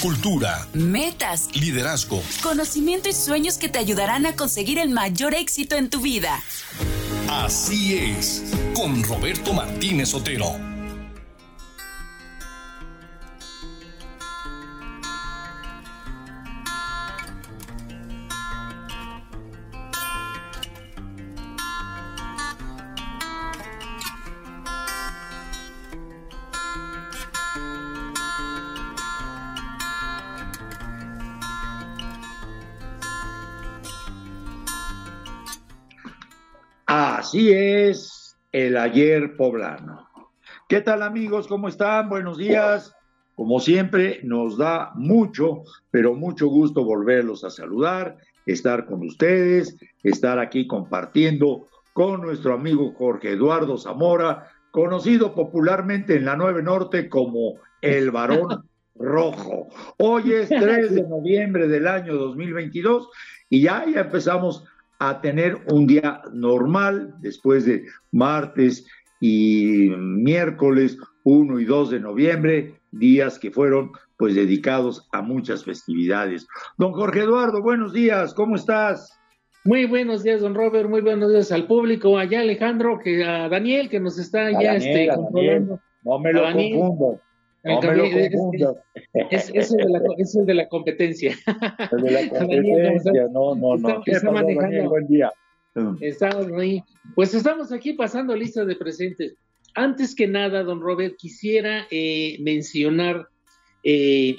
cultura, metas, liderazgo, conocimiento y sueños que te ayudarán a conseguir el mayor éxito en tu vida. Así es, con Roberto Martínez Otero. Así es el ayer poblano. ¿Qué tal amigos? ¿Cómo están? Buenos días. Como siempre, nos da mucho, pero mucho gusto volverlos a saludar, estar con ustedes, estar aquí compartiendo con nuestro amigo Jorge Eduardo Zamora, conocido popularmente en la 9 Norte como el varón rojo. Hoy es 3 de noviembre del año 2022 y ya, ya empezamos a tener un día normal después de martes y miércoles 1 y 2 de noviembre, días que fueron pues dedicados a muchas festividades. Don Jorge Eduardo, buenos días, ¿cómo estás? Muy buenos días, don Robert, muy buenos días al público, allá Alejandro, que a Daniel, que nos está ya este, controlando. No me lo confundo. No me lo Es, es, el de la, es, el de la, competencia. El de la competencia, no, no, no. Está, manejando. buen día. Estamos ahí. Pues estamos aquí pasando lista de presentes. Antes que nada, don Robert, quisiera eh, mencionar eh,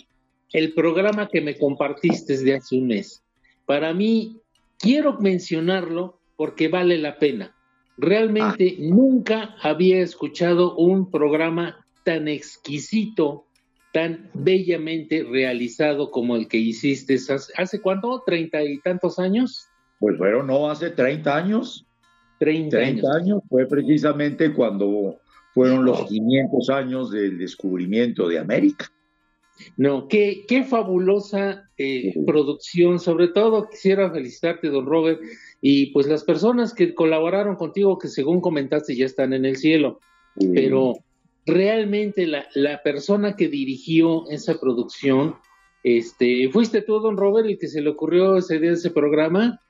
el programa que me compartiste de hace un mes. Para mí, quiero mencionarlo porque vale la pena. Realmente ah. nunca había escuchado un programa tan exquisito, tan bellamente realizado como el que hiciste hace, ¿hace cuánto? ¿Treinta y tantos años? Pues bueno, no, hace 30 años. 30, 30 años. fue precisamente cuando fueron los 500 años del descubrimiento de América. No, qué, qué fabulosa eh, producción. Sobre todo quisiera felicitarte, don Robert, y pues las personas que colaboraron contigo, que según comentaste ya están en el cielo. Pero realmente la, la, persona que dirigió esa producción, este, ¿fuiste tú, don Robert, el que se le ocurrió ese día ese programa?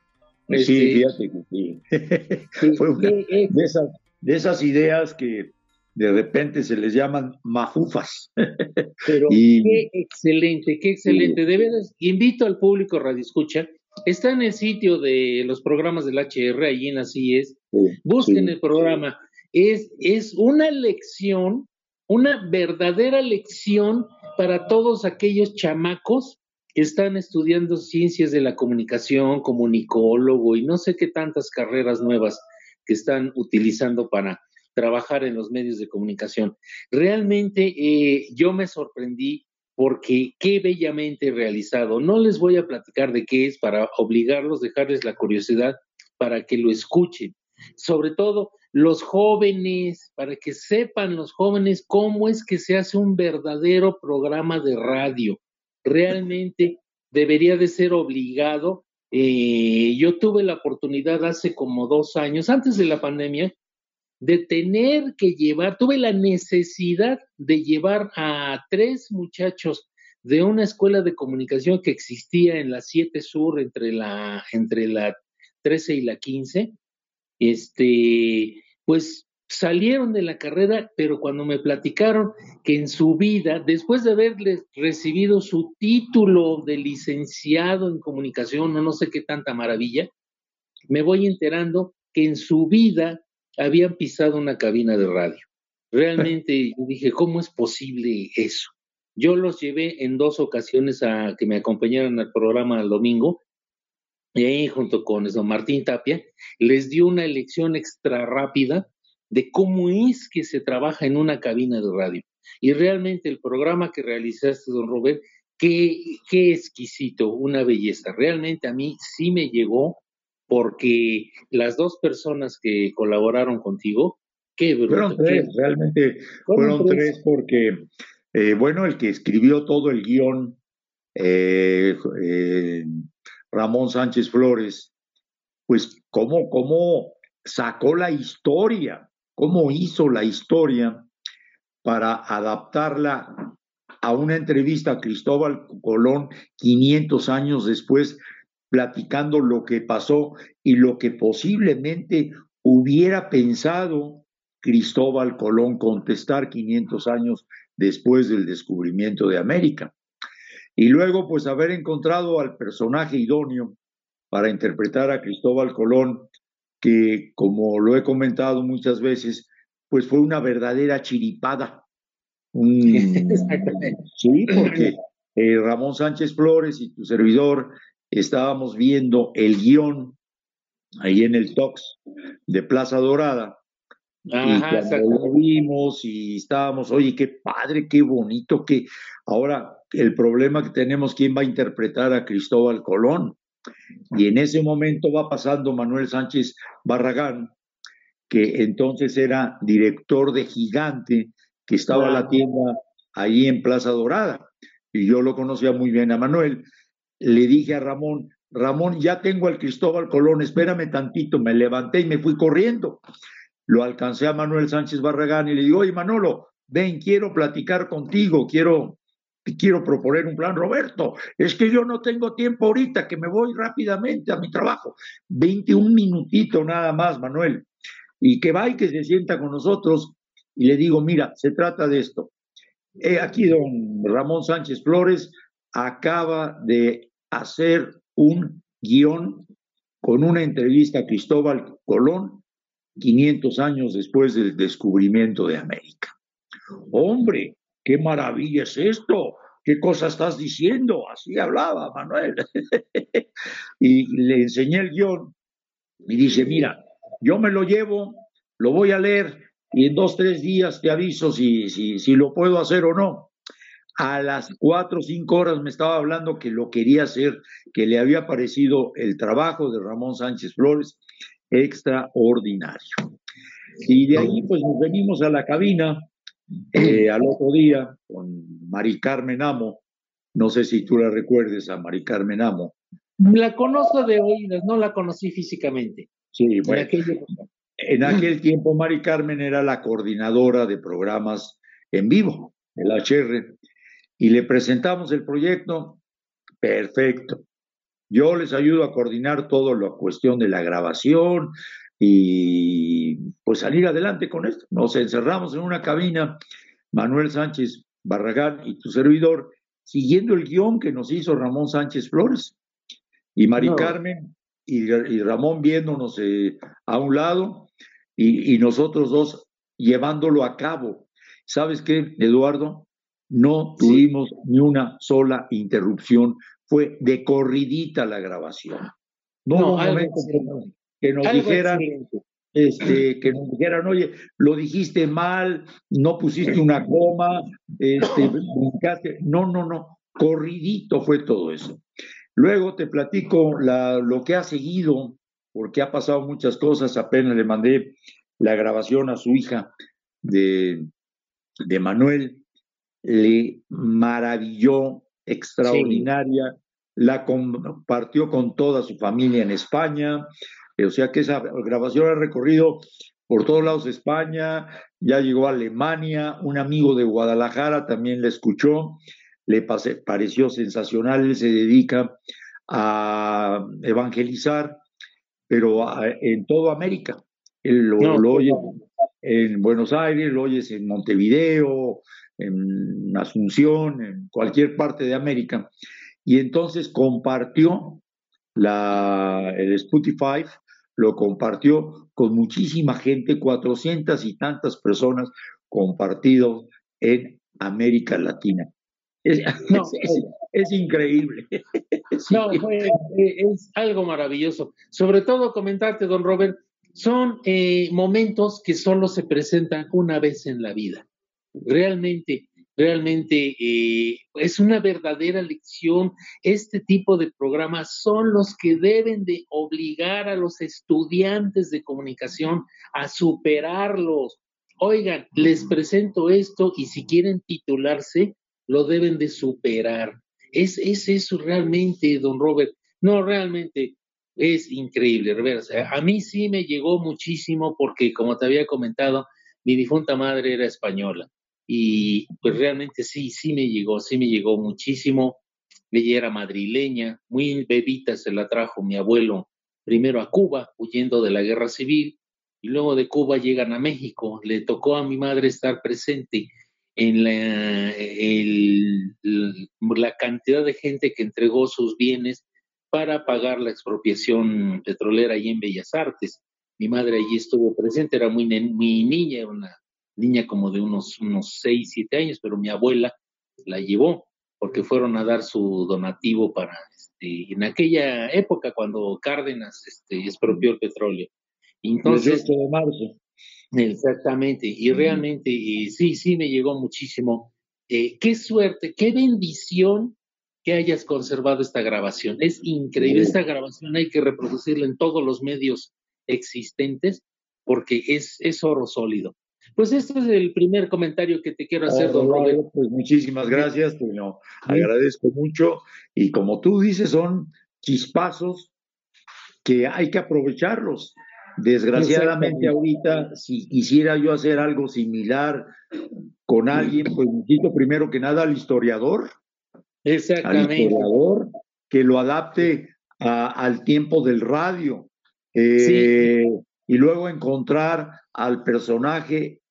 Sí, este, fíjate sí. Fue una de, esas, de esas ideas que de repente se les llaman mafufas. Pero qué excelente, qué excelente. De veras, invito al público Radio Escucha. Está en el sitio de los programas del HR, allí en Así es. Busquen el programa. Es, es una lección una verdadera lección para todos aquellos chamacos que están estudiando ciencias de la comunicación, comunicólogo y no sé qué tantas carreras nuevas que están utilizando para trabajar en los medios de comunicación. Realmente eh, yo me sorprendí porque qué bellamente realizado. No les voy a platicar de qué es para obligarlos, dejarles la curiosidad para que lo escuchen. Sobre todo, los jóvenes, para que sepan los jóvenes cómo es que se hace un verdadero programa de radio. Realmente debería de ser obligado. Eh, yo tuve la oportunidad hace como dos años, antes de la pandemia, de tener que llevar, tuve la necesidad de llevar a tres muchachos de una escuela de comunicación que existía en la 7 Sur entre la, entre la 13 y la 15, este, pues salieron de la carrera, pero cuando me platicaron que en su vida, después de haberles recibido su título de licenciado en comunicación, o no sé qué tanta maravilla, me voy enterando que en su vida habían pisado una cabina de radio. Realmente dije, ¿cómo es posible eso? Yo los llevé en dos ocasiones a que me acompañaran al programa el domingo y ahí junto con eso, Martín Tapia, les dio una lección extra rápida de cómo es que se trabaja en una cabina de radio. Y realmente el programa que realizaste, don Robert, qué, qué exquisito, una belleza. Realmente a mí sí me llegó porque las dos personas que colaboraron contigo, qué Fueron tres, realmente fueron, tres? porque, eh, bueno, el que escribió todo el guion, eh, eh, Ramón Sánchez Flores, pues cómo, cómo sacó la historia, cómo hizo la historia para adaptarla a una entrevista a Cristóbal Colón 500 años después, platicando lo que pasó y lo que posiblemente hubiera pensado Cristóbal Colón contestar 500 años después del descubrimiento de América. Y luego, pues, haber encontrado al personaje idóneo para interpretar a Cristóbal Colón, que, como lo he comentado muchas veces, pues fue una verdadera chiripada. Sí, porque eh, Ramón Sánchez Flores y tu servidor estábamos viendo el guion ahí en el Tox de Plaza Dorada. y cuando lo vimos y estábamos, oye, qué padre, qué bonito, que ahora el problema que tenemos, ¿quién va a interpretar a Cristóbal Colón? Y en ese momento va pasando Manuel Sánchez Barragán, que entonces era director de Gigante, que estaba en la tienda ahí en Plaza Dorada. Y yo lo conocía muy bien a Manuel. Le dije a Ramón, Ramón, ya tengo al Cristóbal Colón, espérame tantito. Me levanté y me fui corriendo. Lo alcancé a Manuel Sánchez Barragán y le digo, oye Manolo, ven, quiero platicar contigo, quiero quiero proponer un plan, Roberto, es que yo no tengo tiempo ahorita, que me voy rápidamente a mi trabajo. 21 minutitos nada más, Manuel. Y que va y que se sienta con nosotros y le digo, mira, se trata de esto. aquí don Ramón Sánchez Flores acaba de hacer un guion con una entrevista a Cristóbal Colón 500 años después del descubrimiento de América. Hombre, qué maravilla es esto, qué cosa estás diciendo, así hablaba Manuel. y le enseñé el guion y dice, mira, yo me lo llevo, lo voy a leer y en dos, tres días te aviso si, si, si lo puedo hacer o no. A las cuatro o cinco horas me estaba hablando que lo quería hacer, que le había parecido el trabajo de Ramón Sánchez Flores extraordinario. Y de ahí pues nos venimos a la cabina eh, al otro día con Mari Carmen Amo, no sé si tú la recuerdes a Mari Carmen Amo. La conozco de oídas, no la conocí físicamente. Sí, bueno. En aquel, tiempo Mari Carmen era la coordinadora de programas en vivo, el HR, y le presentamos el proyecto. Perfecto. Yo les ayudo a coordinar todo la cuestión de la grabación, y pues salir adelante con esto. Nos encerramos en una cabina, Manuel Sánchez Barragán y tu servidor, siguiendo el guion que nos hizo Ramón Sánchez Flores. Y Mari Carmen y, Ramón viéndonos eh, a un lado y, y nosotros dos llevándolo a cabo. ¿Sabes qué, Eduardo? No tuvimos ni una sola interrupción. Fue de corridita la grabación. No, no que nos dijeran, este, que nos dijeran, oye, lo dijiste mal, no pusiste una coma, este, no, no, no, corridito fue todo eso. Luego te platico la, lo que ha seguido, porque ha pasado muchas cosas, apenas le mandé la grabación a su hija de, de Manuel, le maravilló, extraordinaria, la compartió con toda su familia en España, o sea que esa grabación ha recorrido por todos lados de España, ya llegó a Alemania, un amigo de Guadalajara también la escuchó, le pareció sensacional, él se dedica a evangelizar, pero en toda América. Él lo, oye en Buenos Aires, lo oyes en Montevideo, en Asunción, en cualquier parte de América. Y entonces compartió la, el Spotify lo compartió con muchísima gente, cuatrocientas y tantas personas compartido en América Latina. Es, increíble. No, es algo maravilloso. Sobre todo comentarte, don Robert, son eh, momentos que solo se presentan una vez en la vida. Realmente realmente eh, es una verdadera lección. Este tipo de programas son los que deben de obligar a los estudiantes de comunicación a superarlos. Oigan, les presento esto y si quieren titularse, lo deben de superar. Es, es eso realmente, don Robert. No, realmente es increíble. A mí sí me llegó muchísimo porque, como te había comentado, mi difunta madre era española y pues realmente sí, sí me llegó, sí me llegó muchísimo. Ella era madrileña, muy bebita se la trajo mi abuelo primero a Cuba, huyendo de la guerra civil, y luego de Cuba llegan a México. Le tocó a mi madre estar presente en la, la cantidad de gente que entregó sus bienes para pagar la expropiación petrolera ahí en Bellas Artes. Mi madre allí estuvo presente, era muy, muy niña, una niña como de unos, unos 6, 7 años, pero mi abuela la llevó porque fueron a dar su donativo para, este, en aquella época cuando Cárdenas este, expropió el petróleo. Entonces, el de marzo. Exactamente, y realmente sí, sí me llegó muchísimo. Eh, qué suerte, qué bendición que hayas conservado esta grabación. Es increíble, esta grabación hay que reproducirla en todos los medios existentes porque es, es oro sólido. Pues este es el primer comentario que te quiero hacer, don Roberto. Pues muchísimas gracias, te lo agradezco mucho. Y como tú dices, son chispazos que hay que aprovecharlos. Desgraciadamente ahorita, si quisiera yo hacer algo similar con alguien, pues necesito primero que nada al historiador. Exactamente. Al historiador que lo adapte al tiempo del radio. Eh, y luego encontrar al personaje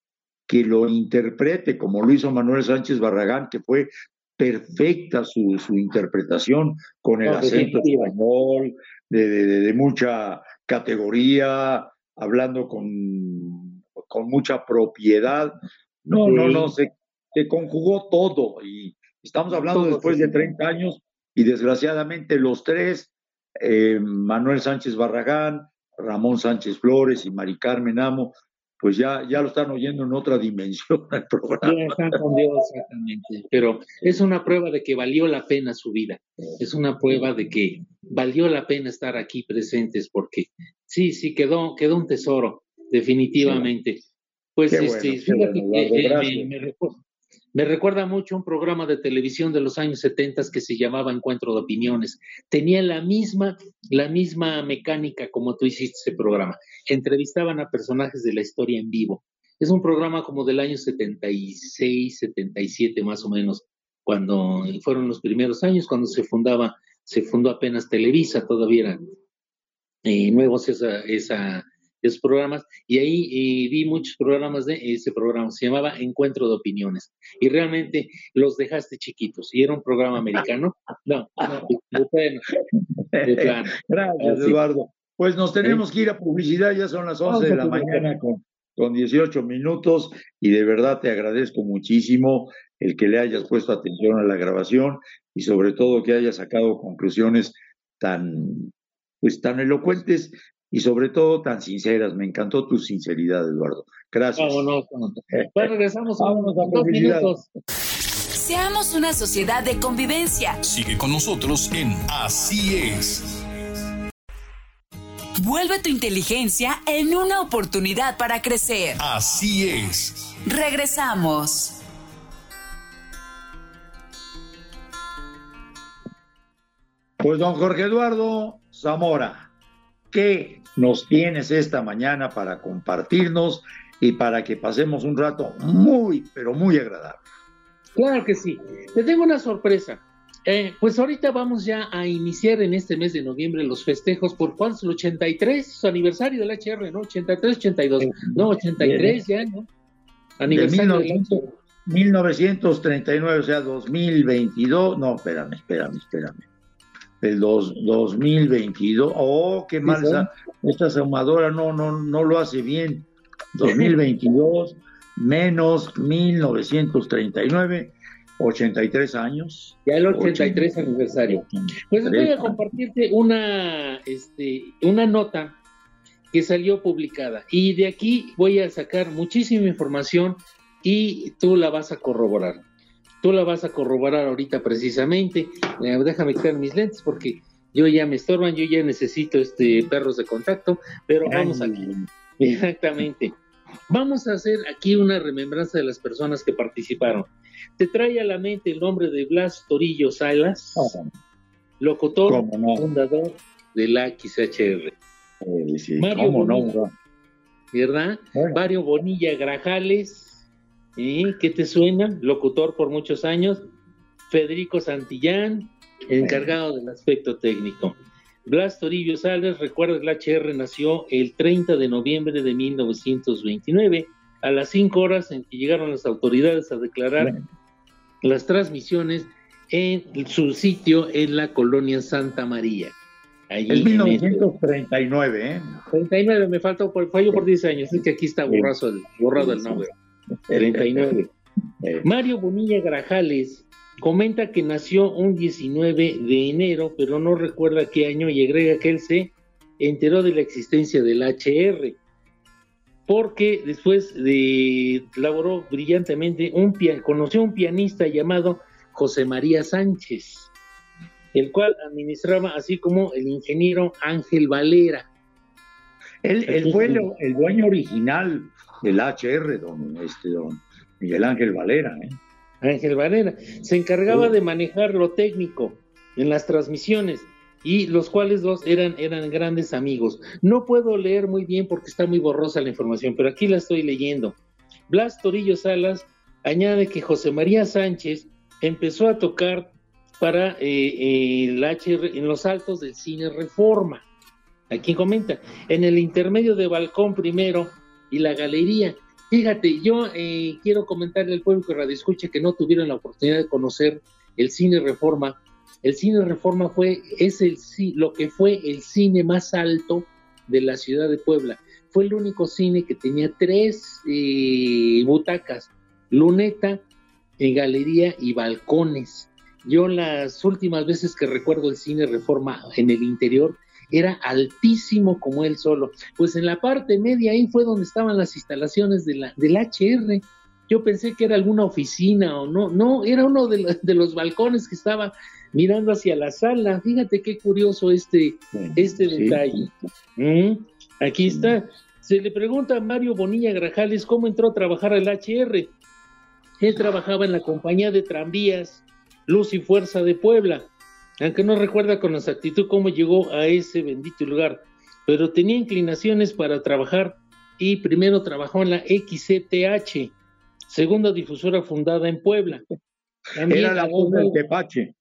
que lo interprete, como lo hizo Manuel Sánchez Barragán, que fue perfecta su, interpretación con el acento español, de, mucha categoría, hablando con, con mucha propiedad. No, no, no, se, se, conjugó todo y estamos hablando después de 30 años y desgraciadamente los tres, eh, Manuel Sánchez Barragán, Ramón Sánchez Flores y Mari Carmen Amo, pues ya, ya lo están oyendo en otra dimensión el programa. Ya están con Dios, exactamente. Pero es una prueba de que valió la pena su vida. Es una prueba de que valió la pena estar aquí presentes porque sí, sí, quedó, quedó un tesoro, definitivamente. Pues este, fíjate que me, me recuerda mucho un programa de televisión de los años 70 que se llamaba Encuentro de Opiniones. Tenía la misma, la misma mecánica como tú hiciste ese programa. Entrevistaban a personajes de la historia en vivo. Es un programa como del año 76, 77 más o menos, cuando fueron los primeros años, cuando se fundaba, se fundó apenas Televisa, todavía eran eh, nuevos esa, esa, esos programas y ahí vi muchos programas de ese programa, se llamaba Encuentro de Opiniones y realmente los dejaste chiquitos y era un programa americano. No, no, bueno, Gracias, Eduardo. Pues nos tenemos que ir a publicidad, ya son las 11 de la mañana con, con 18 minutos y de verdad te agradezco muchísimo el que le hayas puesto atención a la grabación y sobre todo que hayas sacado conclusiones tan pues tan elocuentes y sobre todo tan sinceras. Me encantó tu sinceridad, Eduardo. Gracias. Vámonos. Pues regresamos a unos dos minutos. Seamos una sociedad de convivencia. Sigue con nosotros en Así es. Vuelve tu inteligencia en una oportunidad para crecer. Así es. Regresamos. Pues don Jorge Eduardo Zamora. ¿Qué nos tienes esta mañana para compartirnos y para que pasemos un rato muy, pero muy agradable? Claro que sí. Te tengo una sorpresa. Eh, pues ahorita vamos ya a iniciar en este mes de noviembre los festejos por el 83, su aniversario del HR, ¿no? 83, 82, no, 83 ya, ¿no? Aniversario de 1939, o sea, 2022, no, espérame, espérame, espérame del dos, 2022. Oh, qué mal esta ahumadora no, no, no lo hace bien. 2022 menos 1939, 83 años. Ya el 83 aniversario. Pues voy a compartirte una, este, una nota que salió publicada y de aquí voy a sacar muchísima información y tú la vas a corroborar. Tú la vas a corroborar ahorita precisamente. Eh, déjame quitar mis lentes porque yo ya me estorban, yo ya necesito este perros de contacto, pero vamos aquí. Exactamente. Vamos a hacer aquí una remembranza de las personas que participaron. Te trae a la mente el nombre de Blas Torillo Salas, locutor, fundador de la XHR. Mario Bonilla, ¿verdad? Mario Bonilla Grajales, ¿Y qué te suena? Locutor por muchos años. Federico Santillán, encargado del aspecto técnico. Blas Torillo Salas, recuerda, el HR nació el 30 de noviembre de 1929, a las 5 horas en que llegaron las autoridades a declarar las transmisiones en su sitio en la colonia Santa María. es 1939, ¿eh? 39, me falta, fallo por 10 años, es que aquí está borrado el, borrado el nombre. 39. Mario Bonilla Grajales comenta que nació un 19 de enero, pero no recuerda qué año y agrega que él se enteró de la existencia del HR, porque después de, laboró brillantemente, un, conoció a un pianista llamado José María Sánchez, el cual administraba así como el ingeniero Ángel Valera. Él, fue el, dueño original del HR, don, este, don Miguel Ángel Valera. ¿eh? Ángel Valera. Se encargaba de manejar lo técnico en las transmisiones y los cuales dos eran, eran grandes amigos. No puedo leer muy bien porque está muy borrosa la información, pero aquí la estoy leyendo. Blas Torillo Salas añade que José María Sánchez empezó a tocar para eh, eh, el HR en los altos del cine Reforma. Aquí comenta, en el intermedio de balcón primero y la galería. Fíjate, yo eh, quiero comentarle al pueblo que radio escuche que no tuvieron la oportunidad de conocer el cine Reforma. El cine Reforma fue, es el, lo que fue el cine más alto de la ciudad de Puebla. Fue el único cine que tenía tres butacas, luneta, en galería y balcones. Yo las últimas veces que recuerdo el cine Reforma en el interior era altísimo como él solo. Pues en la parte media ahí fue donde estaban las instalaciones de la, del HR. Yo pensé que era alguna oficina o no, no, era uno de, los balcones que estaba mirando hacia la sala. Fíjate qué curioso este, este detalle. Mm, aquí está. Se le pregunta a Mario Bonilla Grajales cómo entró a trabajar al HR. Él trabajaba en la compañía de tranvías Luz y Fuerza de Puebla, aunque no recuerda con exactitud cómo llegó a ese bendito lugar, pero tenía inclinaciones para trabajar y primero trabajó en la XCTH, segunda difusora fundada en Puebla. Era la voz del Tepache.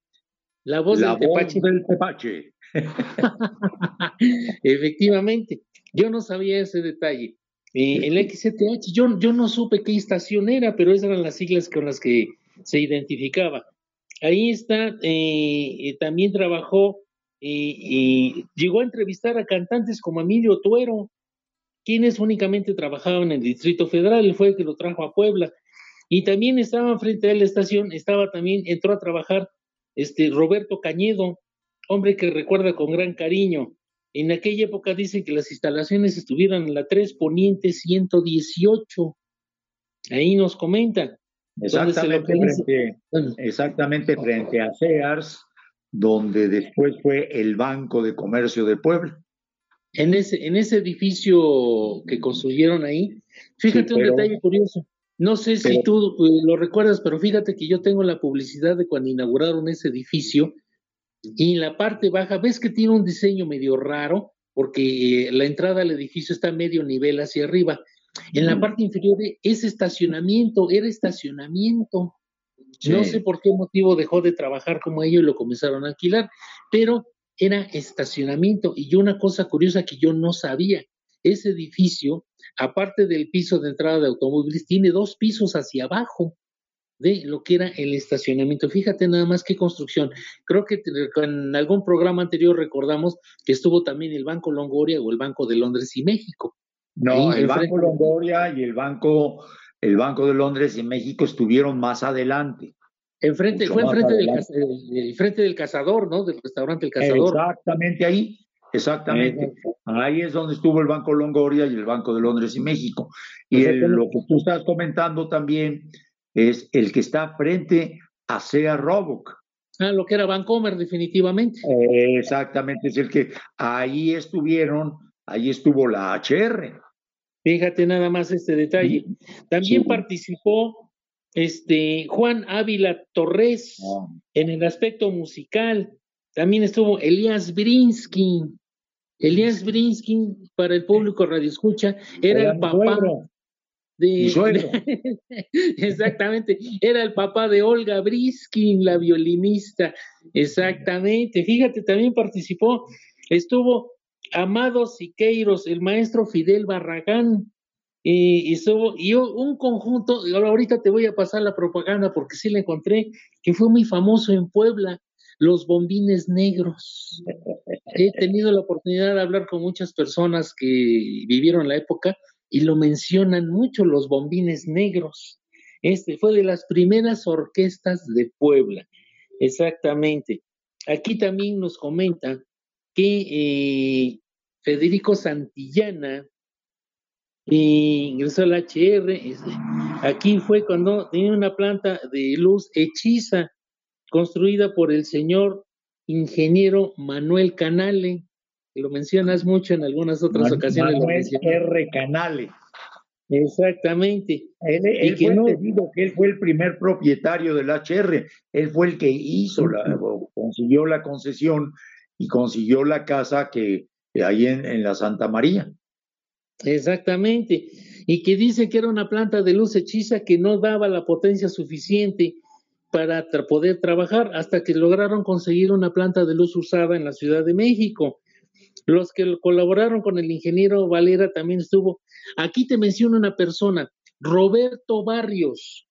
La voz del Tepache. del Tepache. Efectivamente, yo no sabía ese detalle. Eh, el XCTH, yo, yo no supe qué estación era, pero esas eran las siglas con las que se identificaba. Ahí está, eh, eh, también trabajó y llegó a entrevistar a cantantes como Emilio Tuero, quienes únicamente trabajaban en el Distrito Federal, fue el que lo trajo a Puebla. Y también estaba frente a la estación, estaba también, entró a trabajar este Roberto Cañedo, hombre que recuerda con gran cariño en aquella época dicen que las instalaciones estuvieron en la 3 Poniente 118. Ahí nos comentan. Exactamente frente, exactamente frente a Sears, donde después fue el Banco de Comercio de Puebla. En ese, en ese edificio que construyeron ahí, fíjate un detalle curioso. No sé si tú eh, lo recuerdas, pero fíjate que yo tengo la publicidad de cuando inauguraron ese edificio y en la parte baja, ves que tiene un diseño medio raro, porque eh, la entrada al edificio está medio nivel hacia arriba. En la parte inferior es estacionamiento, era estacionamiento. No sé por qué motivo dejó de trabajar como ellos y lo comenzaron a alquilar, pero era estacionamiento. Y una cosa curiosa que yo no sabía, ese edificio, aparte del piso de entrada de automóviles, tiene dos pisos hacia abajo de lo que era el estacionamiento. Fíjate nada más qué construcción. Creo que en algún programa anterior recordamos que estuvo también el Banco Longoria o el Banco de Londres y México. No, el Banco Longoria y el Banco, el Banco de Londres y México estuvieron más adelante. Enfrente, fue enfrente del, frente del cazador, ¿no? Del restaurante El Cazador. Exactamente ahí, exactamente. Ahí es donde estuvo el Banco Longoria y el Banco de Londres y México. Y lo que tú estás comentando también es el que está frente a Sea Roboc. Ah, lo que era Vancomer, definitivamente. exactamente, es el que ahí estuvieron, ahí estuvo la HR. Fíjate nada más este detalle. También participó este Juan Ávila Torres ah. en el aspecto musical. También estuvo Elías Brinsky. Elías Brinsky, para el público radio escucha, era el papá. de, exactamente, era el papá de Olga Briskin, la violinista, exactamente, fíjate, también participó, estuvo Amado Siqueiros, el maestro Fidel Barragán, y, un conjunto, ahorita te voy a pasar la propaganda porque sí la encontré, que fue muy famoso en Puebla, los bombines negros. He tenido la oportunidad de hablar con muchas personas que vivieron la época y lo mencionan mucho los bombines negros. Este fue de las primeras orquestas de Puebla, exactamente. Aquí también nos comenta que eh, Federico Santillana eh, ingresó al HR. Este, aquí fue cuando tenía una planta de luz hechiza construida por el señor ingeniero Manuel Canale, lo mencionas mucho en algunas otras ocasiones. Manuel R. Canale. Exactamente. Él, él fue, que él fue el primer propietario del HR, él fue el que hizo, la, consiguió la concesión y consiguió la casa que hay en, en la Santa María. Exactamente. Y que dice que era una planta de luz hechiza que no daba la potencia suficiente para poder trabajar hasta que lograron conseguir una planta de luz usada en la Ciudad de México. Los que colaboraron con el ingeniero Valera también estuvo. Aquí te menciono una persona, Roberto Barrios.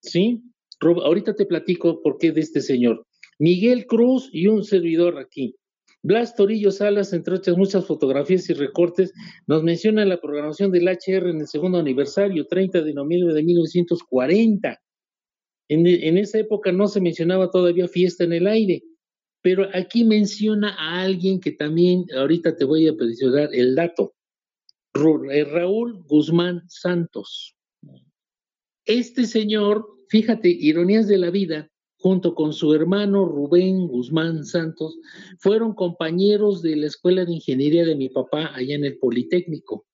¿Sí? ahorita te platico por qué de este señor. Miguel Cruz y un servidor aquí. Blas Torillo Salas, entre otras muchas fotografías y recortes, nos menciona la programación del HR en el segundo aniversario, 30 de noviembre de 1940. En, en, esa época no se mencionaba todavía fiesta en el aire. Pero aquí menciona a alguien que también, ahorita te voy a mencionar el dato, eh, Raúl Guzmán Santos. Este señor, fíjate, ironías de la vida, junto con su hermano Rubén Guzmán Santos, fueron compañeros de la Escuela de Ingeniería de mi papá allá en el Politécnico.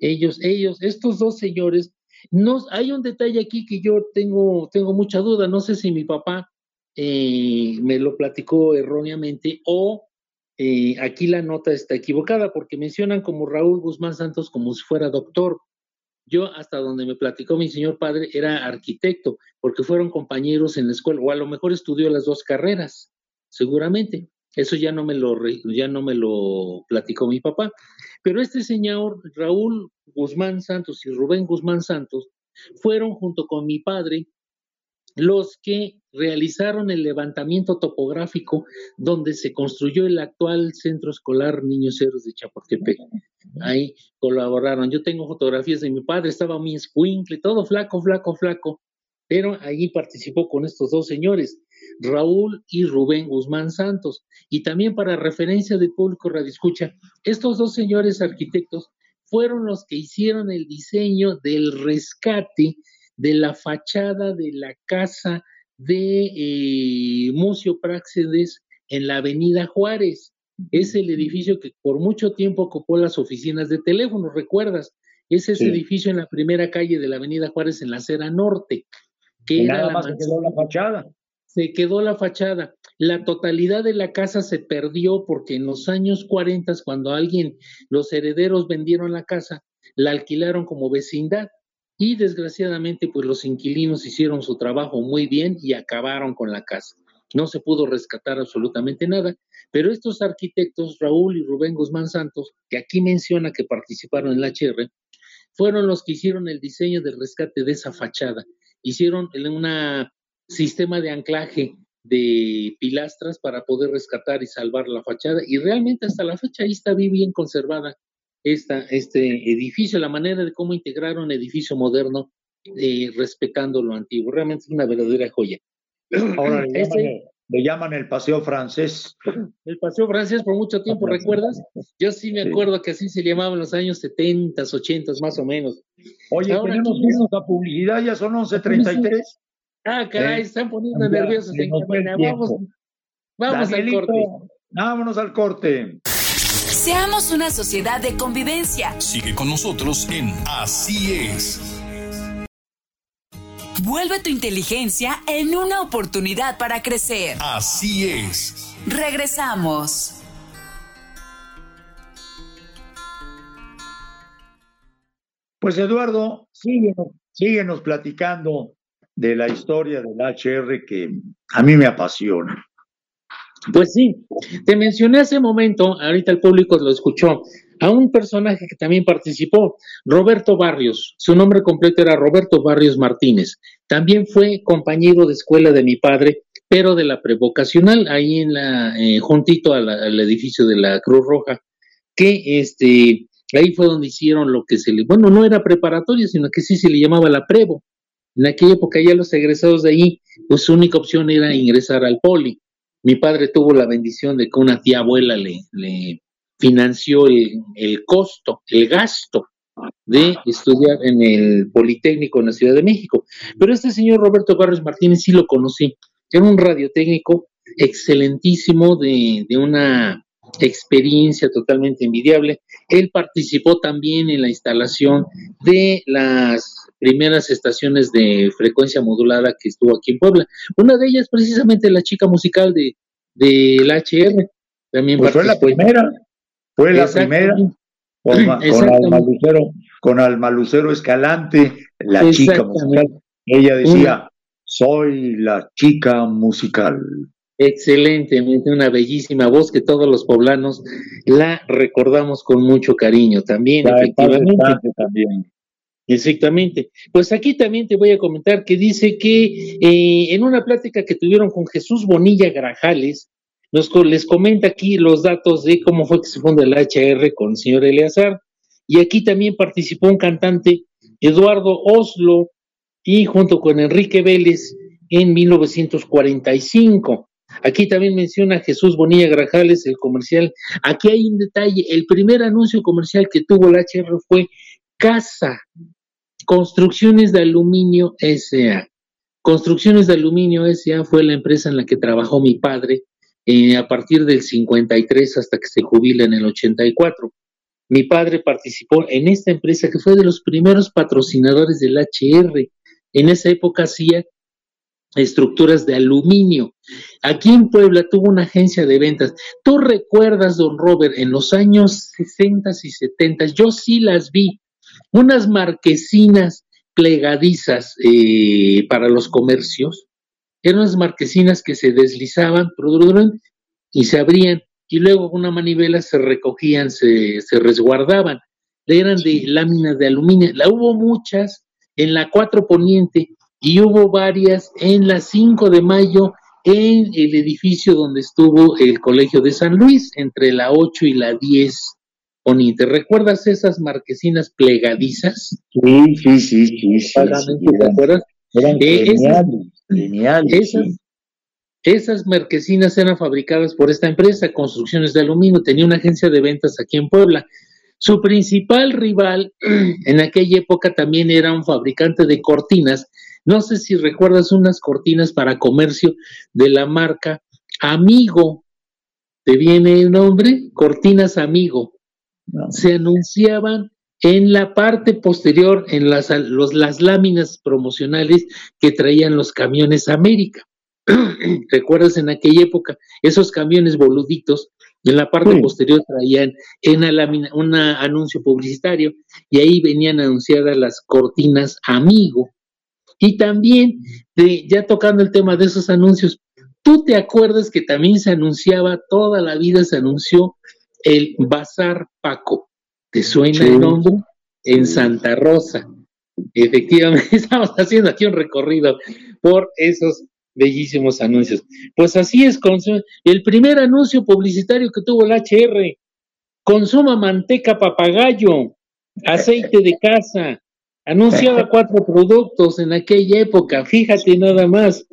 Ellos, ellos, estos dos señores, no, hay un detalle aquí que yo tengo, tengo mucha duda, no sé si mi papá eh, me lo platicó erróneamente o eh, aquí la nota está equivocada porque mencionan como Raúl Guzmán Santos como si fuera doctor. Yo hasta donde me platicó mi señor padre era arquitecto porque fueron compañeros en la escuela o a lo mejor estudió las dos carreras, seguramente. Eso ya no me lo ya no me lo platicó mi papá. Pero este señor Raúl Guzmán Santos y Rubén Guzmán Santos fueron junto con mi padre los que realizaron el levantamiento topográfico donde se construyó el actual centro escolar Niños Héroes de Chapultepec. Ahí colaboraron. Yo tengo fotografías de mi padre, estaba muy escuincle, todo flaco, flaco, flaco, pero allí participó con estos dos señores, Raúl y Rubén Guzmán Santos. Y también para referencia del público Radio Escucha, estos dos señores arquitectos fueron los que hicieron el diseño del rescate de la fachada de la casa de eh, Mucio Praxedes en la Avenida Juárez. Es el edificio que por mucho tiempo ocupó las oficinas de teléfono, ¿recuerdas? Es ese edificio en la primera calle de la Avenida Juárez en la acera norte. Que nada más se quedó la fachada. Se quedó la fachada. La totalidad de la casa se perdió porque en los años 40, cuando alguien, los herederos vendieron la casa, la alquilaron como vecindad y desgraciadamente pues los inquilinos hicieron su trabajo muy bien y acabaron con la casa. No se pudo rescatar absolutamente nada, pero estos arquitectos, Raúl y Rubén Guzmán Santos, que aquí menciona que participaron en la HR, fueron los que hicieron el diseño del rescate de esa fachada. Hicieron un sistema de anclaje de pilastras para poder rescatar y salvar la fachada y realmente hasta la fecha ahí está bien conservada esta, este edificio, la manera de cómo integrar un edificio moderno eh, respetando lo antiguo. Realmente es una verdadera joya. Ahora le llaman, el Paseo Francés. El Paseo Francés por mucho tiempo, ¿recuerdas? Yo sí me acuerdo que así se llamaba en los años 70, 80 más o menos. Oye, Ahora, tenemos menos la publicidad, ya son 11.33. Ah, caray, están poniendo nerviosos. vamos, vamos al corte. Vámonos al corte. Seamos una sociedad de convivencia. Sigue con nosotros en Así es. Vuelve tu inteligencia en una oportunidad para crecer. Así es. Regresamos. Pues Eduardo, síguenos, síguenos platicando de la historia del HR que a mí me apasiona. Pues sí, te mencioné hace momento, ahorita el público lo escuchó, a un personaje que también participó, Roberto Barrios. Su nombre completo era Roberto Barrios Martínez. También fue compañero de escuela de mi padre, pero de la prevocacional, ahí en la, eh, juntito al edificio de la Cruz Roja, que este, ahí fue donde hicieron lo que se le, bueno, no era preparatoria, sino que sí se le llamaba la Prevo. En aquella época ya los egresados de ahí, pues su única opción era ingresar al poli. Mi padre tuvo la bendición de que una tía abuela le, financió el, el costo, el gasto de estudiar en el Politécnico en la Ciudad de México. Pero este señor Roberto Barrios Martínez sí lo conocí. Era un radiotécnico excelentísimo de una experiencia totalmente envidiable. Él participó también en la instalación de las primeras estaciones de frecuencia modulada que estuvo aquí en Puebla. Una de ellas precisamente la chica musical de del HR. También pues fue la primera, fue la primera. Con, Almalucero, con Almalucero Escalante, la chica musical. Ella decía, soy la chica musical. Excelentemente, una bellísima voz que todos los poblanos la recordamos con mucho cariño también, efectivamente. También. Exactamente. Pues aquí también te voy a comentar que dice que eh, en una plática que tuvieron con Jesús Bonilla Grajales, nos, les comenta aquí los datos de cómo fue que se funda el HR con el señor Eleazar. Y aquí también participó un cantante, Eduardo Oslo, y junto con Enrique Vélez en 1945. Aquí también menciona Jesús Bonilla Grajales, el comercial. Aquí hay un detalle, el primer anuncio comercial que tuvo el HR fue Casa, Construcciones de Aluminio SA. Construcciones de Aluminio SA fue la empresa en la que trabajó mi padre eh, a partir del 53 hasta que se jubila en el 84. Mi padre participó en esta empresa que fue de los primeros patrocinadores del HR. En esa época hacía estructuras de aluminio. Aquí en Puebla tuvo una agencia de ventas. ¿Tú recuerdas, don Robert, en los años 60 y 70? Yo sí las vi. Unas marquesinas plegadizas eh, para los comercios. Eran unas marquesinas que se deslizaban y se abrían y luego con una manivela se recogían, se, se resguardaban. Eran de láminas de aluminio. La hubo muchas en la 4 Poniente y hubo varias en la 5 de mayo en el edificio donde estuvo el Colegio de San Luis, entre la 8 y la 10 Poniente. ¿Recuerdas esas marquesinas plegadizas? Sí, sí, sí, sí. ¿Te acuerdas? Eran eh, geniales, esas, esas marquesinas eran fabricadas por esta empresa, Construcciones de Aluminio, tenía una agencia de ventas aquí en Puebla. Su principal rival en aquella época también era un fabricante de cortinas no sé si recuerdas unas cortinas para comercio de la marca Amigo. ¿Te viene el nombre? Cortinas Amigo. Se anunciaban en la parte posterior, en las, las láminas promocionales que traían los camiones América. ¿Recuerdas en aquella época? Esos camiones boluditos, en la parte posterior traían en lámina un anuncio publicitario y ahí venían anunciadas las cortinas Amigo. Y también, de, ya tocando el tema de esos anuncios, ¿tú te acuerdas que también se anunciaba, toda la vida se anunció el Bazar Paco? ¿Te suena el nombre? En Santa Rosa. Efectivamente, estamos haciendo aquí un recorrido por esos bellísimos anuncios. Pues así es, el primer anuncio publicitario que tuvo el HR. Consuma manteca papagayo, aceite de casa, Anunciaba cuatro productos en aquella época, fíjate nada más.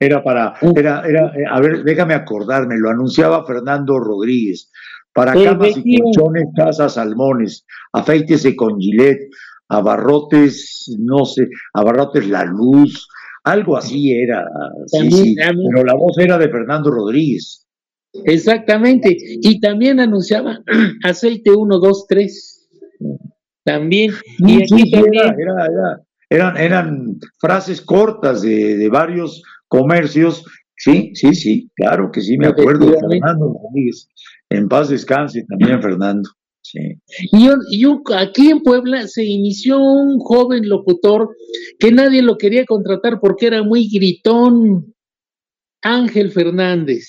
Era para, era, era, eh, a ver, déjame acordarme, lo anunciaba Fernando Rodríguez. Para camas y colchones, casas, salmones, afeítese con gilet, abarrotes, no sé, abarrotes la luz, algo así era. sí, sí, pero la voz era de Fernando Rodríguez. Exactamente, y también anunciaba aceite 1, 2, 3. También. Y aquí también. eran, eran frases cortas de, de, varios comercios. Sí, sí, sí, claro que sí, me acuerdo de Fernando Rodríguez. En paz descanse también, Fernando. Y, yo, aquí en Puebla se inició un joven locutor que nadie lo quería contratar porque era muy gritón, Ángel Fernández,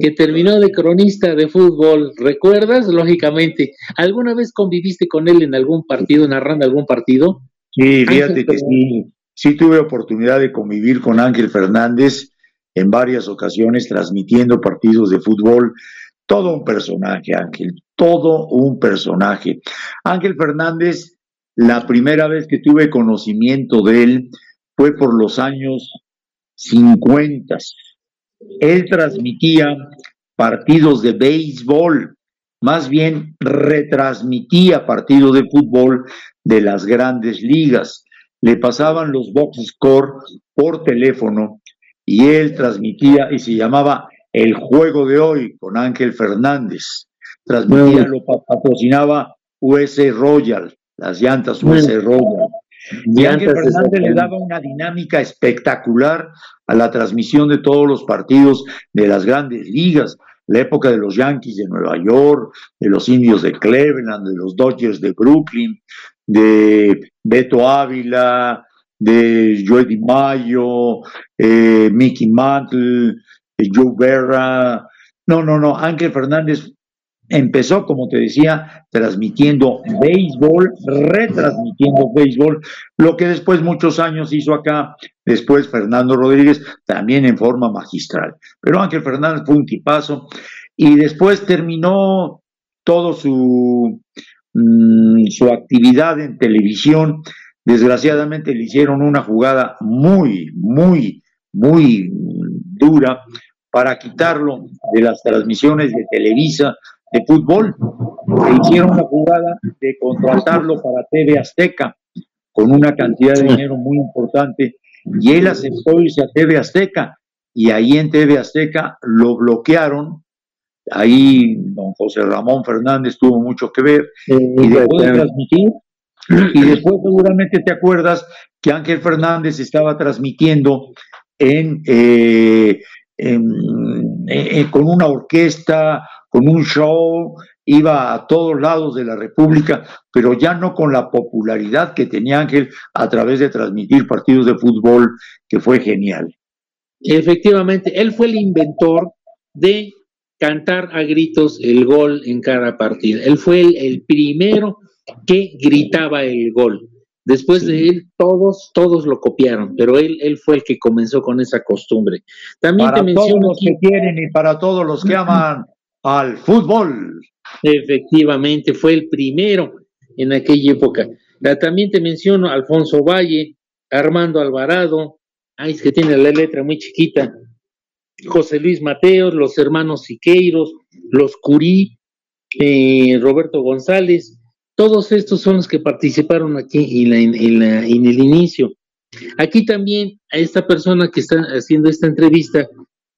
que terminó de cronista de fútbol. ¿Recuerdas? Lógicamente. ¿Alguna vez conviviste con él en algún partido, narrando algún partido? Sí, fíjate que sí, sí tuve oportunidad de convivir con Ángel Fernández en varias ocasiones transmitiendo partidos de fútbol. Todo un personaje, Ángel, todo un personaje. Ángel Fernández, la primera vez que tuve conocimiento de él fue por los años 50. Él transmitía partidos de béisbol, más bien retransmitía partidos de fútbol de las grandes ligas. Le pasaban los box score por teléfono y él transmitía y se llamaba El Juego de Hoy con Ángel Fernández. Transmitía, lo patrocinaba US Royal, las llantas US Royal. Y Ángel Fernández le daba una dinámica espectacular a la transmisión de todos los partidos de las grandes ligas, la época de los Yankees de Nueva York, de los Indios de Cleveland, de los Dodgers de Brooklyn, de Beto Ávila, de Joey DiMaggio, eh, Mickey Mantle, Joe Berra. No, no, no. Ángel Fernández empezó, como te decía, transmitiendo béisbol, retransmitiendo béisbol, lo que después muchos años hizo acá, después Fernando Rodríguez, también en forma magistral. Pero Ángel Fernández fue un tipazo y después terminó todo su, mm, su actividad en televisión Desgraciadamente le hicieron una jugada muy, muy, muy dura para quitarlo de las transmisiones de Televisa de fútbol. Le hicieron una jugada de contratarlo para TV Azteca con una cantidad de dinero muy importante y él aceptó irse a TV Azteca y ahí en TV Azteca lo bloquearon. Ahí don José Ramón Fernández tuvo mucho que ver y dejó de transmitir y después seguramente te acuerdas que Ángel Fernández estaba transmitiendo en, eh, eh, con una orquesta, con un show, iba a todos lados de la República, pero ya no con la popularidad que tenía Ángel a través de transmitir partidos de fútbol, que fue genial. Efectivamente, él fue el inventor de cantar a gritos el gol en cada partido. Él fue el primero que gritaba el gol. Después de él, todos, todos lo copiaron, pero él, él fue el que comenzó con esa costumbre. También para todos los que quieren y para todos los que aman al fútbol. Efectivamente, fue el primero en aquella época. También te menciono Alfonso Valle, Armando Alvarado, ay, es que tiene la letra muy chiquita, José Luis Mateos, los hermanos Siqueiros, los Curí, eh, Roberto González, todos estos son los que participaron aquí en, el inicio. Aquí también a esta persona que está haciendo esta entrevista,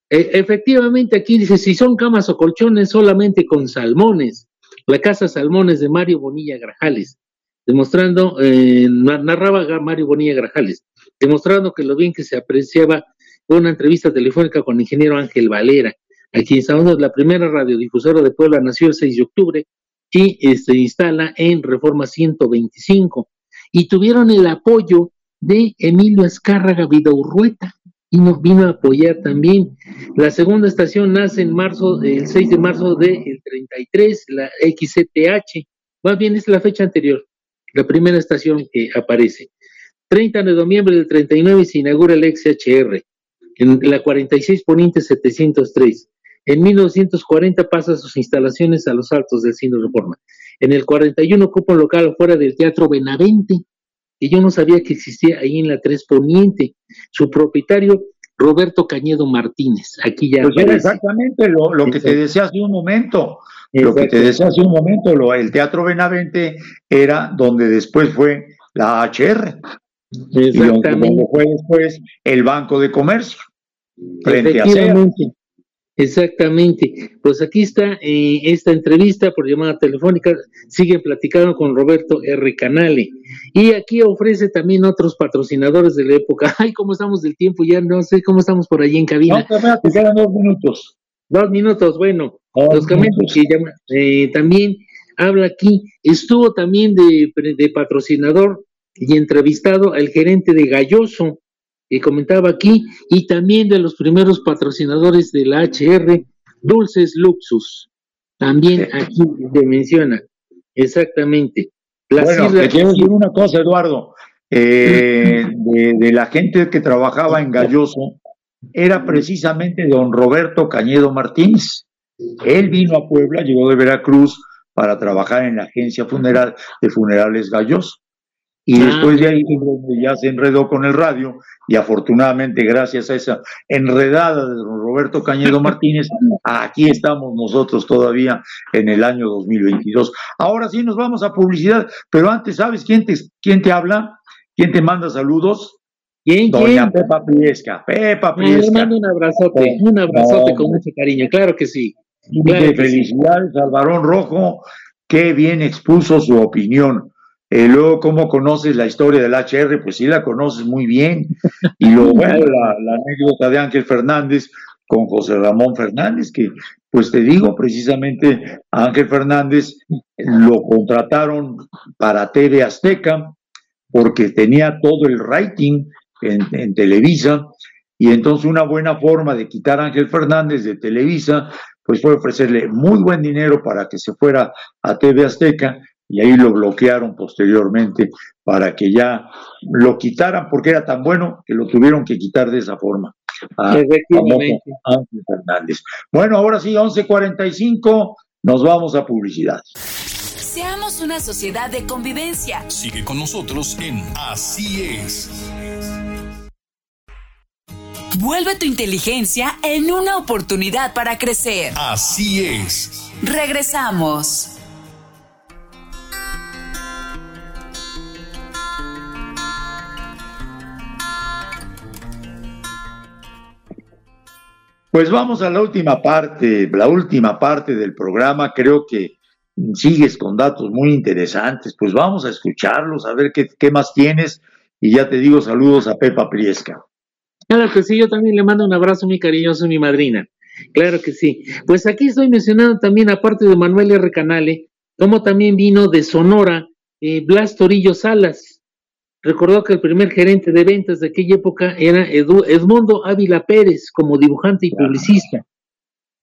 e, efectivamente aquí dice, si son camas o colchones solamente con salmones, la casa Salmones de Mario Bonilla Grajales, demostrando, eh, narraba Mario Bonilla Grajales, demostrando que lo bien que se apreciaba una entrevista telefónica con el ingeniero Ángel Valera, aquí en la primera radiodifusora de Puebla nació el 6 de octubre y se este, instala en Reforma 125. Y tuvieron el apoyo de Emilio Escárraga Vidaurrueta y nos vino a apoyar también. La segunda estación nace en marzo, el 6 de marzo del 33, la XCTH. Más bien es la fecha anterior, la primera estación que aparece. 30 de noviembre del 39 se inaugura el XHR, en la 46 Poniente 703. En 1940 pasa sus instalaciones a los altos del Cine Reforma. En el 41 ocupa un local fuera del Teatro Benavente, que yo no sabía que existía ahí en la Tres Poniente. Su propietario, Roberto Cañedo Martínez. Aquí ya. Pues era exactamente lo, que te decía hace un momento. Lo que te decía hace un momento, lo, el Teatro Benavente era donde después fue la HR. Y donde, fue después el Banco de Comercio. Frente a Exactamente. Pues aquí está eh, esta entrevista por llamada telefónica. Siguen platicando con Roberto R. Canale. Y aquí ofrece también otros patrocinadores de la época. Ay, ¿cómo estamos del tiempo? Ya no sé cómo estamos por ahí en cabina. No, te quedan dos minutos. Dos minutos, bueno. los que llama, eh, también habla aquí, estuvo también de, de patrocinador y entrevistado al gerente de Galloso, que comentaba aquí, y también de los primeros patrocinadores de la HR, Dulces Luxus. También aquí se menciona, exactamente. bueno, te quiero decir una cosa, Eduardo. Eh, de, la gente que trabajaba en Galloso, era precisamente don Roberto Cañedo Martínez. Él vino a Puebla, llegó de Veracruz para trabajar en la agencia funeral de funerales Galloso. Y ah, después de ahí ya se enredó con el radio y afortunadamente gracias a esa enredada de don Roberto Cañedo Martínez, aquí estamos nosotros todavía en el año 2022. Ahora sí nos vamos a publicidad, pero antes, ¿sabes quién te, quién te habla? ¿Quién te manda saludos? ¿Quién, Doña Pepa Priesca. Pepa Priesca. le mando un abrazote, un abrazote con mucho cariño, claro que sí. felicidades al varón rojo, que bien expuso su opinión eh, luego, ¿cómo conoces la historia del HR? Pues sí, la conoces muy bien. Y luego, bueno, la, anécdota de Ángel Fernández con José Ramón Fernández, que, pues te digo, precisamente Ángel Fernández lo contrataron para TV Azteca porque tenía todo el rating en, en Televisa. Y entonces una buena forma de quitar a Ángel Fernández de Televisa, pues fue ofrecerle muy buen dinero para que se fuera a TV Azteca y ahí lo bloquearon posteriormente para que ya lo quitaran porque era tan bueno que lo tuvieron que quitar de esa forma. Efectivamente. Ángel Fernández. Bueno, ahora sí, 11:45, nos vamos a publicidad. Seamos una sociedad de convivencia. Sigue con nosotros en Así es. Vuelve tu inteligencia en una oportunidad para crecer. Así es. Regresamos. Pues vamos a la última parte, la última parte del programa. Creo que sigues con datos muy interesantes. Pues vamos a escucharlos, a ver qué, más tienes. Y ya te digo saludos a Pepa Priesca. Claro que sí, yo también le mando un abrazo muy cariñoso a mi madrina. Claro que sí. Pues aquí estoy mencionando también, aparte de Manuel R. Canale, como también vino de Sonora eh, Blas Torillo Salas, Recordó que el primer gerente de ventas de aquella época era Edmundo Ávila Pérez como dibujante y publicista.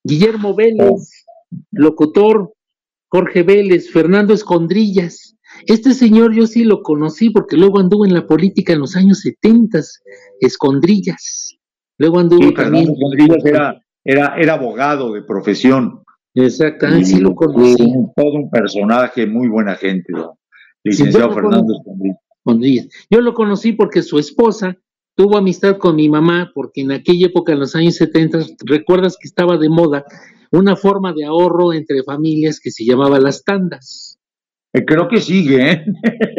Guillermo Vélez, locutor, Jorge Vélez, Fernando Escondrillas. Este señor yo sí lo conocí porque luego anduvo en la política en los años 70, Escondrillas. Luego anduvo también. Escondrillas era, era, era abogado de profesión. Exactamente, sí lo conocí. Todo un personaje, muy buena gente, licenciado Fernando Escondrillas. Yo lo conocí porque su esposa tuvo amistad con mi mamá, porque en aquella época, en los años 70, recuerdas que estaba de moda una forma de ahorro entre familias que se llamaba las tandas. Eh, creo que sigue, ¿eh?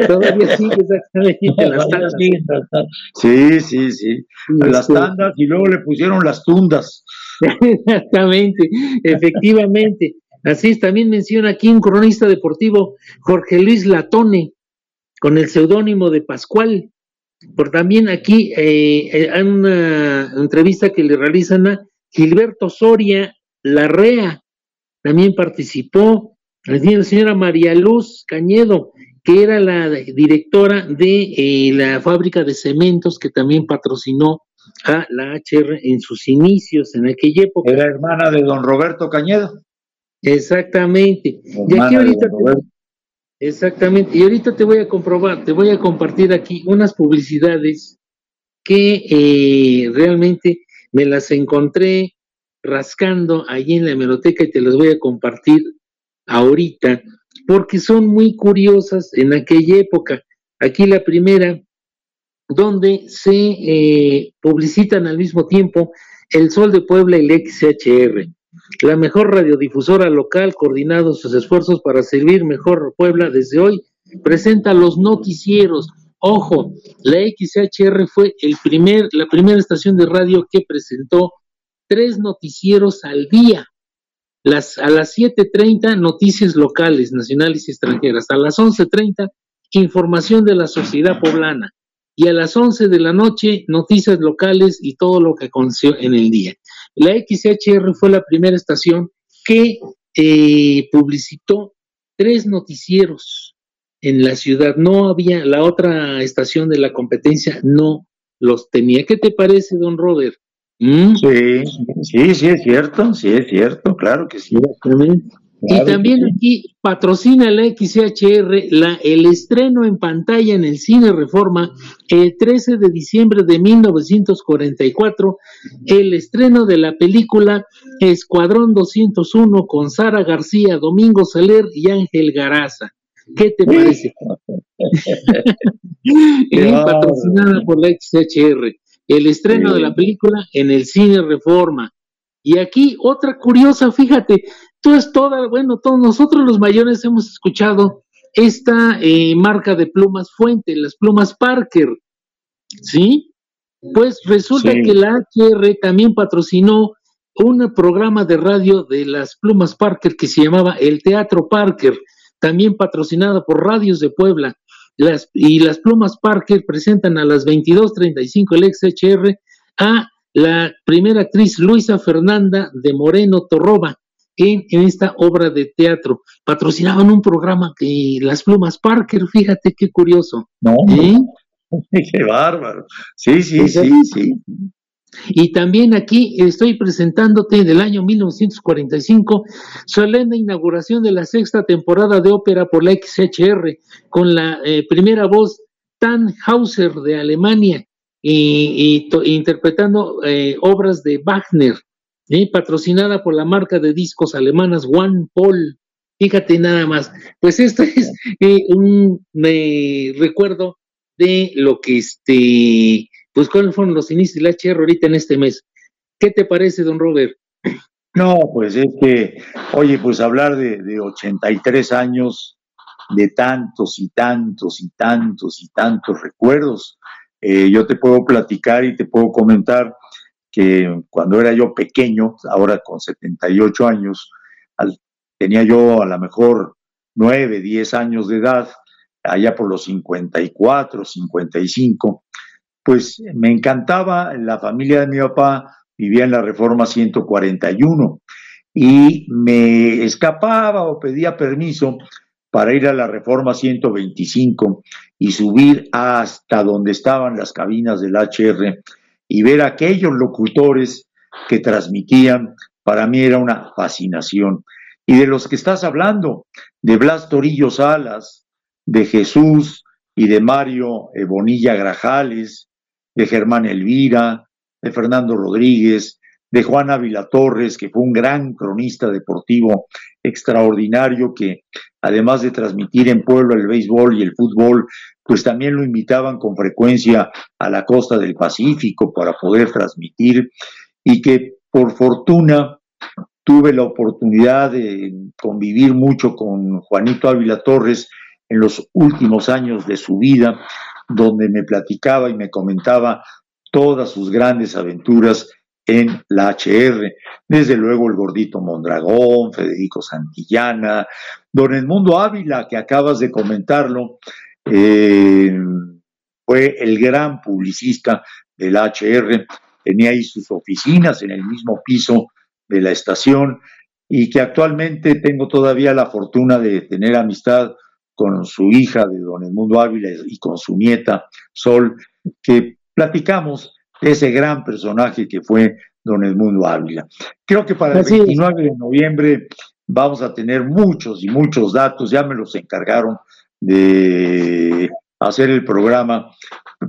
Todavía sigue exactamente las tandas. Sí, sí, sí. Las este tandas y luego le pusieron las tundas. Exactamente, efectivamente. Así es, también menciona aquí un cronista deportivo, Jorge Luis Latone, con el seudónimo de Pascual. Por también aquí eh, eh, hay una entrevista que le realizan a Gilberto Soria Larrea, también participó. La señora María Luz Cañedo, que era la directora de eh, la fábrica de cementos que también patrocinó a la HR en sus inicios, en aquella época. Era hermana de don Roberto Cañedo. Exactamente. y aquí ahorita Exactamente. Y ahorita te voy a comprobar, te voy a compartir aquí unas publicidades que eh, realmente me las encontré rascando allí en la hemeroteca y te las voy a compartir ahorita porque son muy curiosas en aquella época. Aquí la primera, donde se eh, publicitan al mismo tiempo el Sol de Puebla y el XHR la mejor radiodifusora local, coordinando sus esfuerzos para servir mejor Puebla desde hoy, presenta los noticieros. Ojo, la XHR fue el primer, la primera estación de radio que presentó tres noticieros al día. Las, a las 7.30 noticias locales, nacionales y extranjeras. A las 11.30 información de la sociedad poblana. Y a las 11 de la noche noticias locales y todo lo que aconteció en el día. La XHR fue la primera estación que eh, publicitó tres noticieros en la ciudad. No había, la otra estación de la competencia no los tenía. ¿Qué te parece, don Robert? ¿Mm? Sí, sí, sí, es cierto, sí, es cierto, claro que sí. Y también aquí patrocina la XHR la, el estreno en pantalla en el Cine Reforma el 13 de diciembre de 1944, el estreno de la película Escuadrón 201 con Sara García, Domingo Saler y Ángel Garaza. ¿Qué te parece? patrocinada por la XHR. El estreno de la película en el Cine Reforma. Y aquí otra curiosa, fíjate, tú es toda, bueno, todos nosotros los mayores hemos escuchado esta eh, marca de plumas Fuente, las plumas Parker, ¿sí? Pues resulta que la HR también patrocinó un programa de radio de las plumas Parker que se llamaba El Teatro Parker, también patrocinada por Radios de Puebla. Las, y las plumas Parker presentan a las 22.35 el XHR a la primera actriz Luisa Fernanda de Moreno Torroba en, esta obra de teatro. Patrocinaban un programa que las plumas Parker, fíjate qué curioso. No, ¿Eh? qué bárbaro. Sí, sí, sí, sí. Y también aquí estoy presentándote del año 1945, solemne inauguración de la sexta temporada de ópera por la XHR, con la eh, primera voz Tannhauser de Alemania, y, interpretando eh, obras de Wagner, ¿eh? patrocinada por la marca de discos alemanas One Paul. Fíjate nada más. Pues esto es un recuerdo de lo que este pues cuáles fueron los inicios del HR ahorita en este mes. ¿Qué te parece, don Robert? No, pues es que, oye, pues hablar de, de 83 años, de tantos y tantos y tantos y tantos recuerdos. Eh, yo te puedo platicar y te puedo comentar que cuando era yo pequeño, ahora con 78 años, tenía yo a lo mejor 9, 10 años de edad, allá por los 54, 55, pues me encantaba, la familia de mi papá vivía en la Reforma 141 y me escapaba o pedía permiso para ir a la Reforma 125 y subir hasta donde estaban las cabinas del HR y ver aquellos locutores que transmitían, para mí era una fascinación. Y de los que estás hablando, de Blas Torillo Salas, de Jesús y de Mario Bonilla Grajales, de Germán Elvira, de Fernando Rodríguez, de Juan Ávila Torres, que fue un gran cronista deportivo extraordinario que además de transmitir en pueblo el béisbol y el fútbol, pues también lo invitaban con frecuencia a la costa del Pacífico para poder transmitir y que por fortuna tuve la oportunidad de convivir mucho con Juanito Ávila Torres en los últimos años de su vida donde me platicaba y me comentaba todas sus grandes aventuras en la HR. Desde luego el gordito Mondragón, Federico Santillana, don Edmundo Ávila, que acabas de comentarlo, eh, fue el gran publicista del HR, tenía ahí sus oficinas en el mismo piso de la estación y que actualmente tengo todavía la fortuna de tener amistad con su hija de don Edmundo Ávila y con su nieta Sol, que platicamos de ese gran personaje que fue don Edmundo Ávila. Creo que para el 29 de noviembre vamos a tener muchos y muchos datos, ya me los encargaron de hacer el programa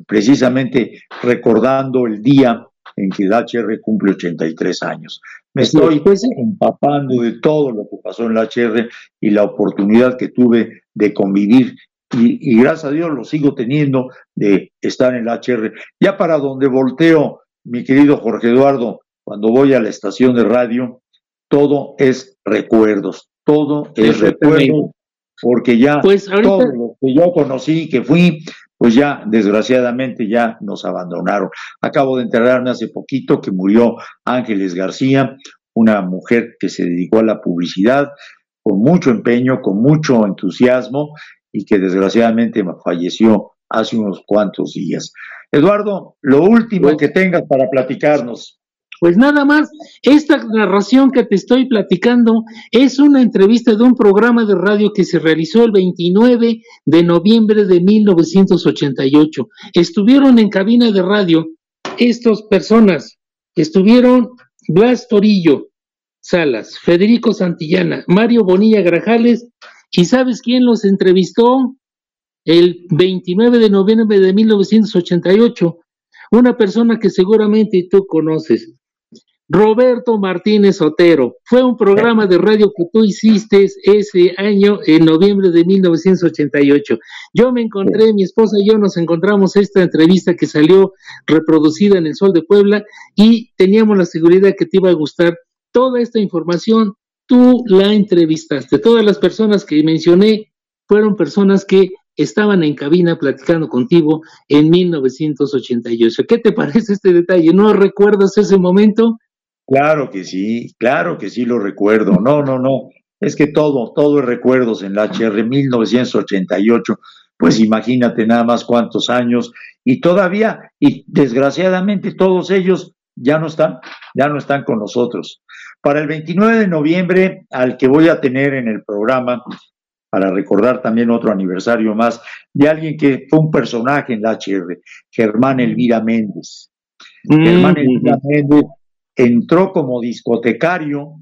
precisamente recordando el día en que el HR cumple 83 años. Me estoy pues, empapando de todo lo que pasó en la HR y la oportunidad que tuve de convivir y, gracias a Dios lo sigo teniendo de estar en la HR. Ya para donde volteo, mi querido Jorge Eduardo, cuando voy a la estación de radio, todo es recuerdos, todo es recuerdo, porque ya pues todo lo que yo conocí, que fui, pues ya desgraciadamente ya nos abandonaron. Acabo de enterarme hace poquito que murió Ángeles García, una mujer que se dedicó a la publicidad con mucho empeño, con mucho entusiasmo y que desgraciadamente falleció hace unos cuantos días. Eduardo, lo último pues que tengas para platicarnos. Pues nada más, esta narración que te estoy platicando es una entrevista de un programa de radio que se realizó el 29 de noviembre de 1988. Estuvieron en cabina de radio estas personas, estuvieron Blas Torillo Salas, Federico Santillana, Mario Bonilla Grajales, ¿y sabes quién los entrevistó? El 29 de noviembre de 1988, una persona que seguramente tú conoces, Roberto Martínez Otero. Fue un programa de radio que tú hiciste ese año, en noviembre de 1988. Yo me encontré, mi esposa y yo nos encontramos esta entrevista que salió reproducida en El Sol de Puebla y teníamos la seguridad que te iba a gustar toda esta información. Tú la entrevistaste. Todas las personas que mencioné fueron personas que estaban en cabina platicando contigo en 1988. ¿Qué te parece este detalle? ¿No recuerdas ese momento? Claro que sí, claro que sí lo recuerdo. No, no, no. Es que todo, todo es recuerdos en la HR 1988. Pues imagínate nada más cuántos años y todavía, y desgraciadamente todos ellos ya no están, ya no están con nosotros. Para el 29 de noviembre, al que voy a tener en el programa, para recordar también otro aniversario más, de alguien que fue un personaje en la HR, Germán Elvira Méndez. Mm, Germán Elvira Méndez entró como discotecario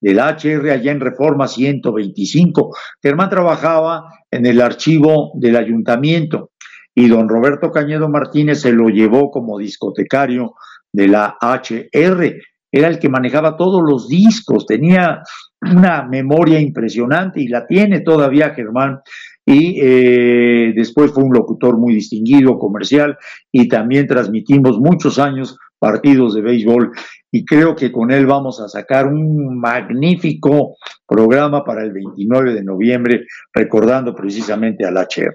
del HR allá en Reforma 125. Germán trabajaba en el archivo del ayuntamiento y don Roberto Cañedo Martínez se lo llevó como discotecario de la HR. Era el que manejaba todos los discos, tenía una memoria impresionante y la tiene todavía Germán. Y eh, después fue un locutor muy distinguido, comercial, y también transmitimos muchos años partidos de béisbol y creo que con él vamos a sacar un magnífico programa para el 29 de noviembre, recordando precisamente al HR.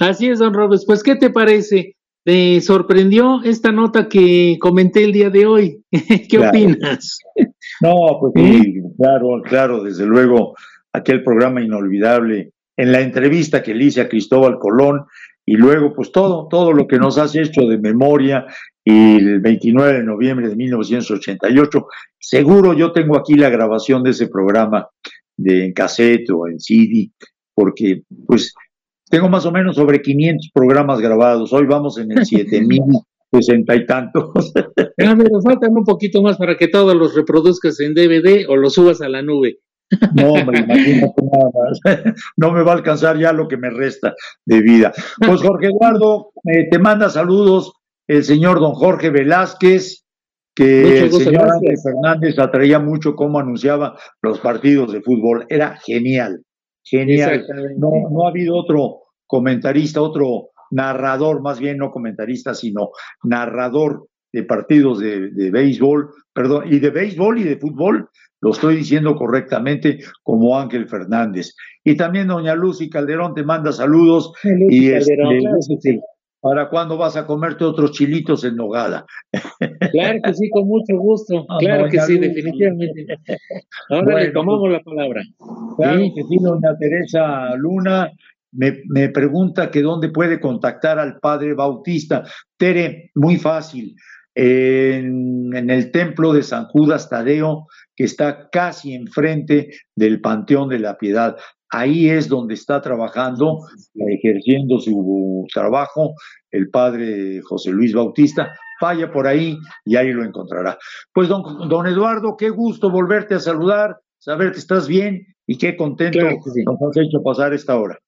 Así es, don Robes. Pues, ¿qué te parece? ¿Te sorprendió esta nota que comenté el día de hoy? ¿Qué opinas? No, pues sí, claro, claro, desde luego, aquel programa inolvidable. En la entrevista que le hice a Cristóbal Colón, y luego pues todo, todo lo que nos has hecho de memoria y el 29 de noviembre de 1988, seguro yo tengo aquí la grabación de ese programa de en cassette o en CD, porque pues tengo más o menos sobre 500 programas grabados, hoy vamos en el 7060 y tantos. Ah, pero faltan un poquito más para que todos los reproduzcas en DVD o los subas a la nube. No, me imagino nada más. No me va a alcanzar ya lo que me resta de vida. Pues Jorge Eduardo, eh, te manda saludos el señor don Jorge Velázquez, que el señor Fernández atraía mucho cómo anunciaba los partidos de fútbol. Era genial, genial. No, no ha habido otro comentarista, otro narrador, más bien no comentarista, sino narrador de partidos de, de, béisbol, perdón, y de béisbol y de fútbol, lo estoy diciendo correctamente, como Ángel Fernández. Y también doña Lucy Calderón te manda saludos. y este, ¿Para cuándo vas a comerte otros chilitos en nogada? Claro que sí, con mucho gusto. Ah, claro que sí, definitivamente. Ahora le tomamos la palabra. Claro que sí, doña Teresa Luna. Me, me, pregunta que dónde puede contactar al padre Bautista. Tere, muy fácil. En, en, el templo de San Judas Tadeo, que está casi enfrente del Panteón de la Piedad. Ahí es donde está trabajando, ejerciendo su trabajo, el padre José Luis Bautista. Vaya por ahí y ahí lo encontrará. Pues don, don Eduardo, qué gusto volverte a saludar, saber que estás bien y qué contento nos has hecho pasar esta hora.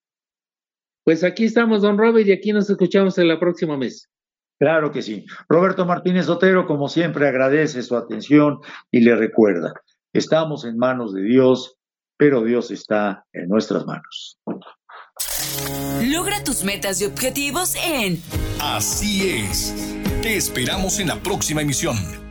Pues aquí estamos, don Robert, y aquí nos escuchamos en la próxima mes. Claro que sí. Roberto Martínez Otero, como siempre, agradece su atención y le recuerda, estamos en manos de Dios pero Dios está en nuestras manos. Logra tus metas y objetivos en Así es. Te esperamos en la próxima emisión.